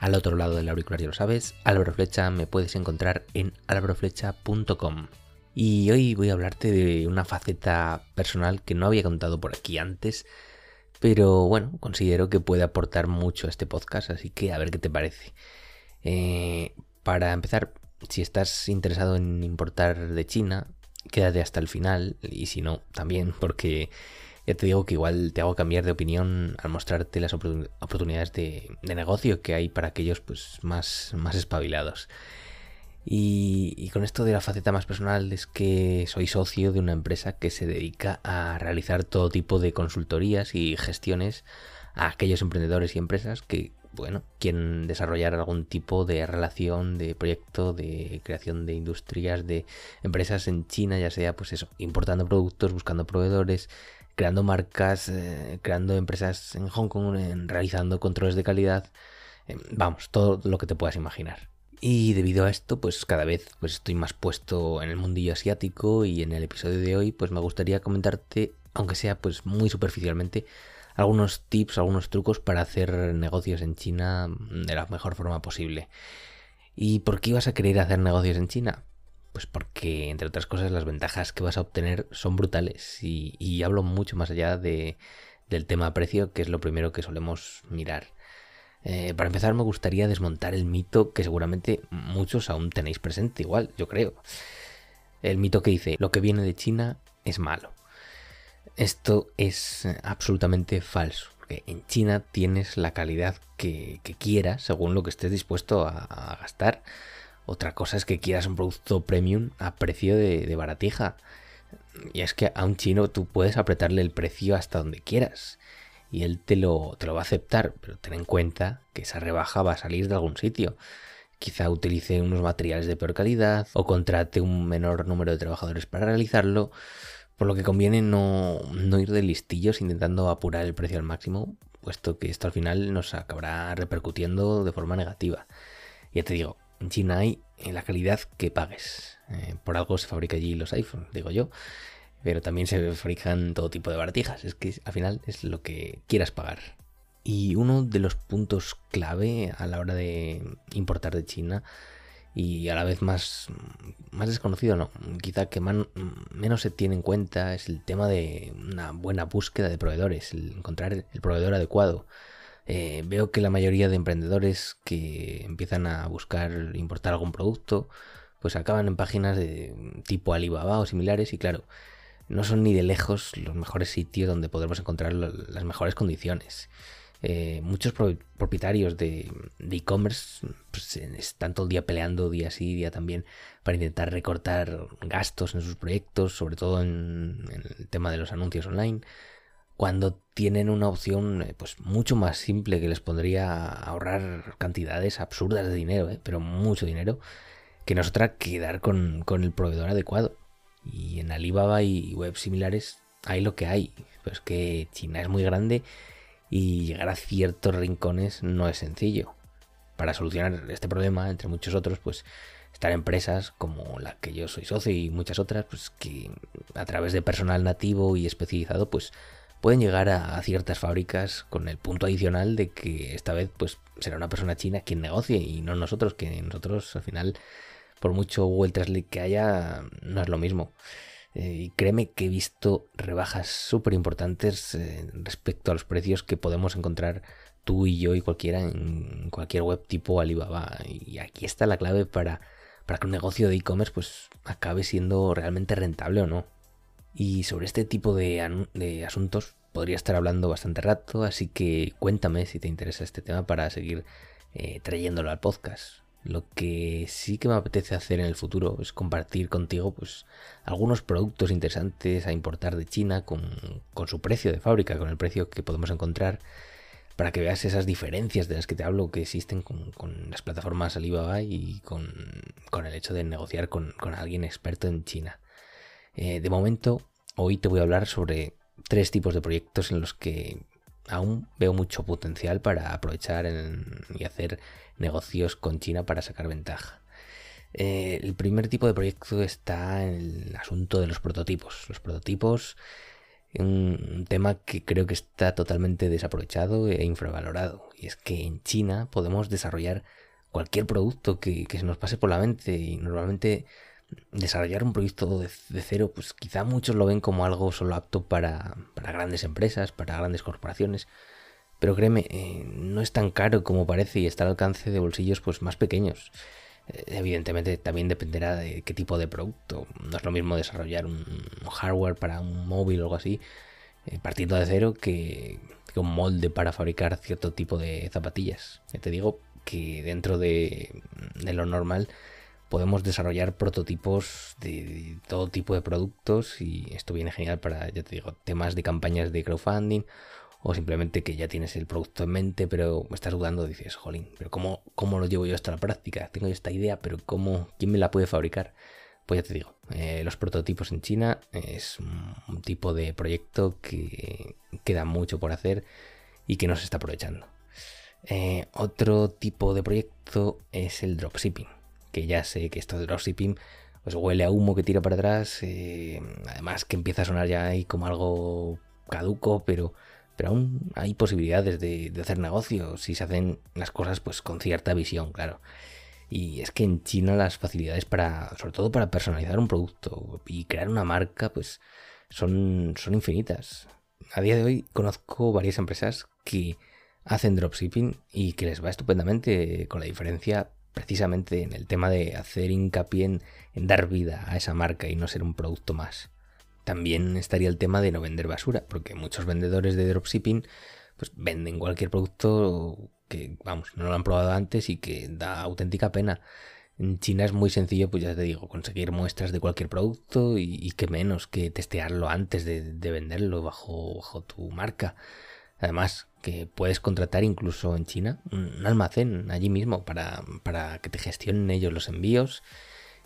Al otro lado del auricular ya lo sabes, Álvaro Flecha me puedes encontrar en álvaroflecha.com. Y hoy voy a hablarte de una faceta personal que no había contado por aquí antes, pero bueno, considero que puede aportar mucho a este podcast, así que a ver qué te parece. Eh, para empezar, si estás interesado en importar de China, quédate hasta el final, y si no, también, porque ya te digo que igual te hago cambiar de opinión al mostrarte las oportunidades de, negocio que hay para aquellos pues, más, más espabilados. Y, con esto de la faceta más personal es que soy socio de una empresa que se dedica a realizar todo tipo de consultorías y gestiones a aquellos emprendedores y empresas que, bueno, quieren desarrollar algún tipo de relación, de proyecto, de creación de industrias, de empresas en China, ya sea pues eso, importando productos, buscando proveedores, creando marcas, eh, creando empresas en Hong Kong, realizando controles de calidad, eh, vamos, todo lo que te puedas imaginar. Y debido a esto, pues cada vez pues estoy más puesto en el mundillo asiático y en el episodio de hoy pues me gustaría comentarte, aunque sea pues muy superficialmente, algunos tips, algunos trucos para hacer negocios en China de la mejor forma posible. ¿Y por qué ibas a querer hacer negocios en China? Pues porque, entre otras cosas, las ventajas que vas a obtener son brutales. Y, hablo mucho más allá de, del tema precio, que es lo primero que solemos mirar. Eh, para empezar, me gustaría desmontar el mito que seguramente muchos aún tenéis presente, igual, yo creo. El mito que dice, lo que viene de China es malo. Esto es absolutamente falso. Porque en China tienes la calidad que, quieras, según lo que estés dispuesto a gastar. Otra cosa es que quieras un producto premium a precio de, baratija. Y es que a un chino tú puedes apretarle el precio hasta donde quieras. Y él te lo, te lo va a aceptar. Pero ten en cuenta que esa rebaja va a salir de algún sitio. Quizá utilice unos materiales de peor calidad o contrate un menor número de trabajadores para realizarlo. Por lo que conviene no, no ir de listillos intentando apurar el precio al máximo, puesto que esto al final nos acabará repercutiendo de forma negativa. Ya te digo, en China hay en la calidad que pagues. Eh, por algo se fabrica allí los iPhones, digo yo. Pero también se fabrican todo tipo de baratijas. Es que al final es lo que quieras pagar. Y uno de los puntos clave a la hora de importar de China y a la vez más, más desconocido, no, quizá que menos se tiene en cuenta es el tema de una buena búsqueda de proveedores, encontrar el proveedor adecuado. Eh, veo que la mayoría de emprendedores que empiezan a buscar importar algún producto, pues acaban en páginas de tipo Alibaba o similares y claro, no son ni de lejos los mejores sitios donde podremos encontrar las mejores condiciones. Eh, muchos propietarios de e-commerce pues, están todo el día peleando día sí, día también para intentar recortar gastos en sus proyectos, sobre todo en el tema de los anuncios online cuando tienen una opción eh, pues mucho más simple que les pondría ahorrar cantidades absurdas de dinero, ¿eh? pero mucho dinero, que no es otra que dar con, el proveedor adecuado. Y en Alibaba y webs similares hay lo que hay, pues que China es muy grande y llegar a ciertos rincones no es sencillo. Para solucionar este problema, entre muchos otros, pues están empresas como la que yo soy socio y muchas otras, pues que a través de personal nativo y especializado, pues pueden llegar a, ciertas fábricas con el punto adicional de que esta vez pues será una persona china quien negocie y no nosotros, que nosotros al final, por mucho Google Translate que haya, no es lo mismo. Eh, y créeme que he visto rebajas súper importantes eh, respecto a los precios que podemos encontrar tú y yo y cualquiera en cualquier web tipo Alibaba. Y aquí está la clave para, para que un negocio de e-commerce pues acabe siendo realmente rentable o no. Y sobre este tipo de, asuntos podría estar hablando bastante rato, así que cuéntame si te interesa este tema para seguir eh, trayéndolo al podcast. Lo que sí que me apetece hacer en el futuro es compartir contigo pues algunos productos interesantes a importar de China con, con su precio de fábrica, con el precio que podemos encontrar para que veas esas diferencias de las que te hablo que existen con, las plataformas Alibaba y con, con el hecho de negociar con, alguien experto en China. Eh, de momento, hoy te voy a hablar sobre tres tipos de proyectos en los que aún veo mucho potencial para aprovechar y hacer negocios con China para sacar ventaja. Eh, el primer tipo de proyecto está en el asunto de los prototipos. Los prototipos, un tema que creo que está totalmente desaprovechado e infravalorado. Y es que en China podemos desarrollar cualquier producto que, se nos pase por la mente y normalmente desarrollar un proyecto de, cero, pues quizá muchos lo ven como algo solo apto para, grandes empresas, para grandes corporaciones. Pero créeme, eh, no es tan caro como parece y está al alcance de bolsillos pues más pequeños. Eh, evidentemente también dependerá de qué tipo de producto. No es lo mismo desarrollar un hardware para un móvil o algo así, eh, partiendo de cero, que, un molde para fabricar cierto tipo de zapatillas. Te digo que dentro de, lo normal podemos desarrollar prototipos de, todo tipo de productos y esto viene genial para, ya te digo, temas de campañas de crowdfunding o simplemente que ya tienes el producto en mente, pero estás dudando, dices, jolín, pero ¿cómo, cómo lo llevo yo hasta la práctica? Tengo esta idea, pero ¿cómo, ¿quién me la puede fabricar? Pues ya te digo, eh, los prototipos en China es un tipo de proyecto que queda mucho por hacer y que no se está aprovechando. Eh, otro tipo de proyecto es el dropshipping, que ya sé que esto de dropshipping pues huele a humo que tira para atrás, eh, además que empieza a sonar ya ahí como algo caduco, pero pero aún hay posibilidades de, hacer negocio si se hacen las cosas pues con cierta visión, claro. Y es que en China las facilidades para, sobre todo para personalizar un producto y crear una marca, pues son, son infinitas. A día de hoy conozco varias empresas que hacen dropshipping y que les va estupendamente con la diferencia precisamente en el tema de hacer hincapié en dar vida a esa marca y no ser un producto más. También estaría el tema de no vender basura, porque muchos vendedores de dropshipping pues venden cualquier producto que, vamos, no lo han probado antes y que da auténtica pena. En China es muy sencillo, pues ya te digo, conseguir muestras de cualquier producto y, que menos que testearlo antes de, venderlo bajo, tu marca. Además, que puedes contratar incluso en China un almacén allí mismo para, para que te gestionen ellos los envíos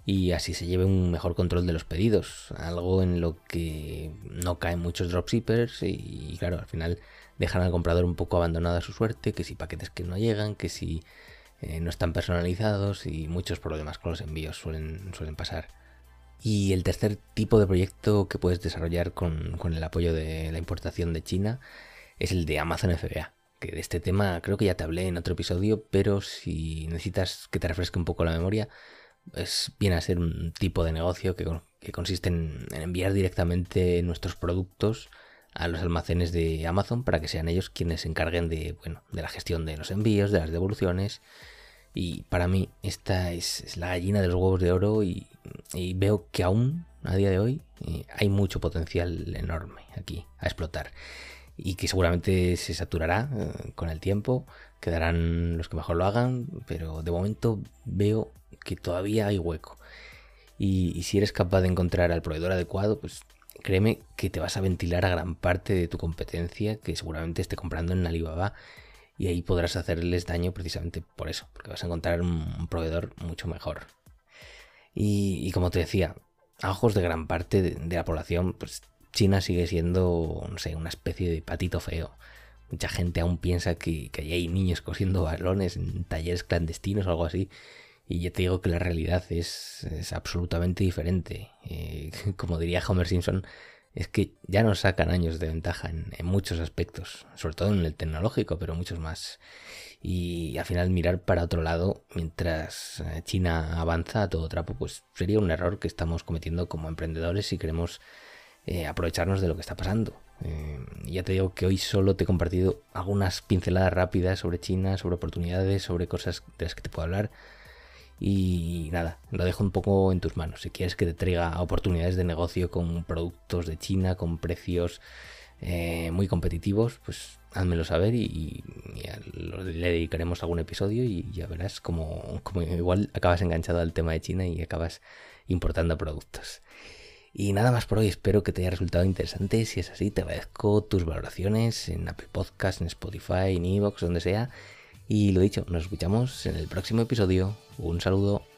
y así se lleve un mejor control de los pedidos, algo en lo que no caen muchos dropshippers y, claro, al final dejan al comprador un poco abandonado a su suerte, que si paquetes que no llegan, que si eh, no están personalizados y muchos problemas con los envíos suelen, suelen pasar. Y el tercer tipo de proyecto que puedes desarrollar con, con el apoyo de la importación de China es el de Amazon FBA que de este tema creo que ya te hablé en otro episodio, pero si necesitas que te refresque un poco la memoria, es, viene a ser un tipo de negocio que, consiste en, enviar directamente nuestros productos a los almacenes de Amazon para que sean ellos quienes se encarguen de, bueno, de la gestión de los envíos, de las devoluciones. Y para mí esta es, la gallina de los huevos de oro y, veo que aún a día de hoy eh, hay mucho potencial enorme aquí a explotar y que seguramente se saturará eh, con el tiempo, quedarán los que mejor lo hagan, pero de momento veo que todavía hay hueco. Y, si eres capaz de encontrar al proveedor adecuado, pues créeme que te vas a ventilar a gran parte de tu competencia que seguramente esté comprando en Alibaba y ahí podrás hacerles daño precisamente por eso, porque vas a encontrar un proveedor mucho mejor. Y, como te decía, a ojos de gran parte de, la población, pues China sigue siendo, no sé, una especie de patito feo. Mucha gente aún piensa que, que hay niños cosiendo balones en talleres clandestinos o algo así. Y ya te digo que la realidad es, absolutamente diferente. Eh, como diría Homer Simpson, es que ya nos sacan años de ventaja en, muchos aspectos, sobre todo en el tecnológico, pero muchos más. Y al final mirar para otro lado mientras eh, China avanza a todo trapo, pues sería un error que estamos cometiendo como emprendedores si queremos eh, aprovecharnos de lo que está pasando. ya te digo que hoy solo te he compartido algunas pinceladas rápidas sobre China, sobre oportunidades, sobre cosas de las que te puedo hablar y nada, lo dejo un poco en tus manos. Si quieres que te traiga oportunidades de negocio con productos de China, con precios eh, muy competitivos, pues házmelo saber y, le dedicaremos algún episodio y ya verás como, como igual acabas enganchado al tema de China y acabas importando productos. Y nada más por hoy, espero que te haya resultado interesante. Si es así, te agradezco tus valoraciones en Apple Podcast, en Spotify, en Evox, donde sea. Y lo dicho, nos escuchamos en el próximo episodio. Un saludo.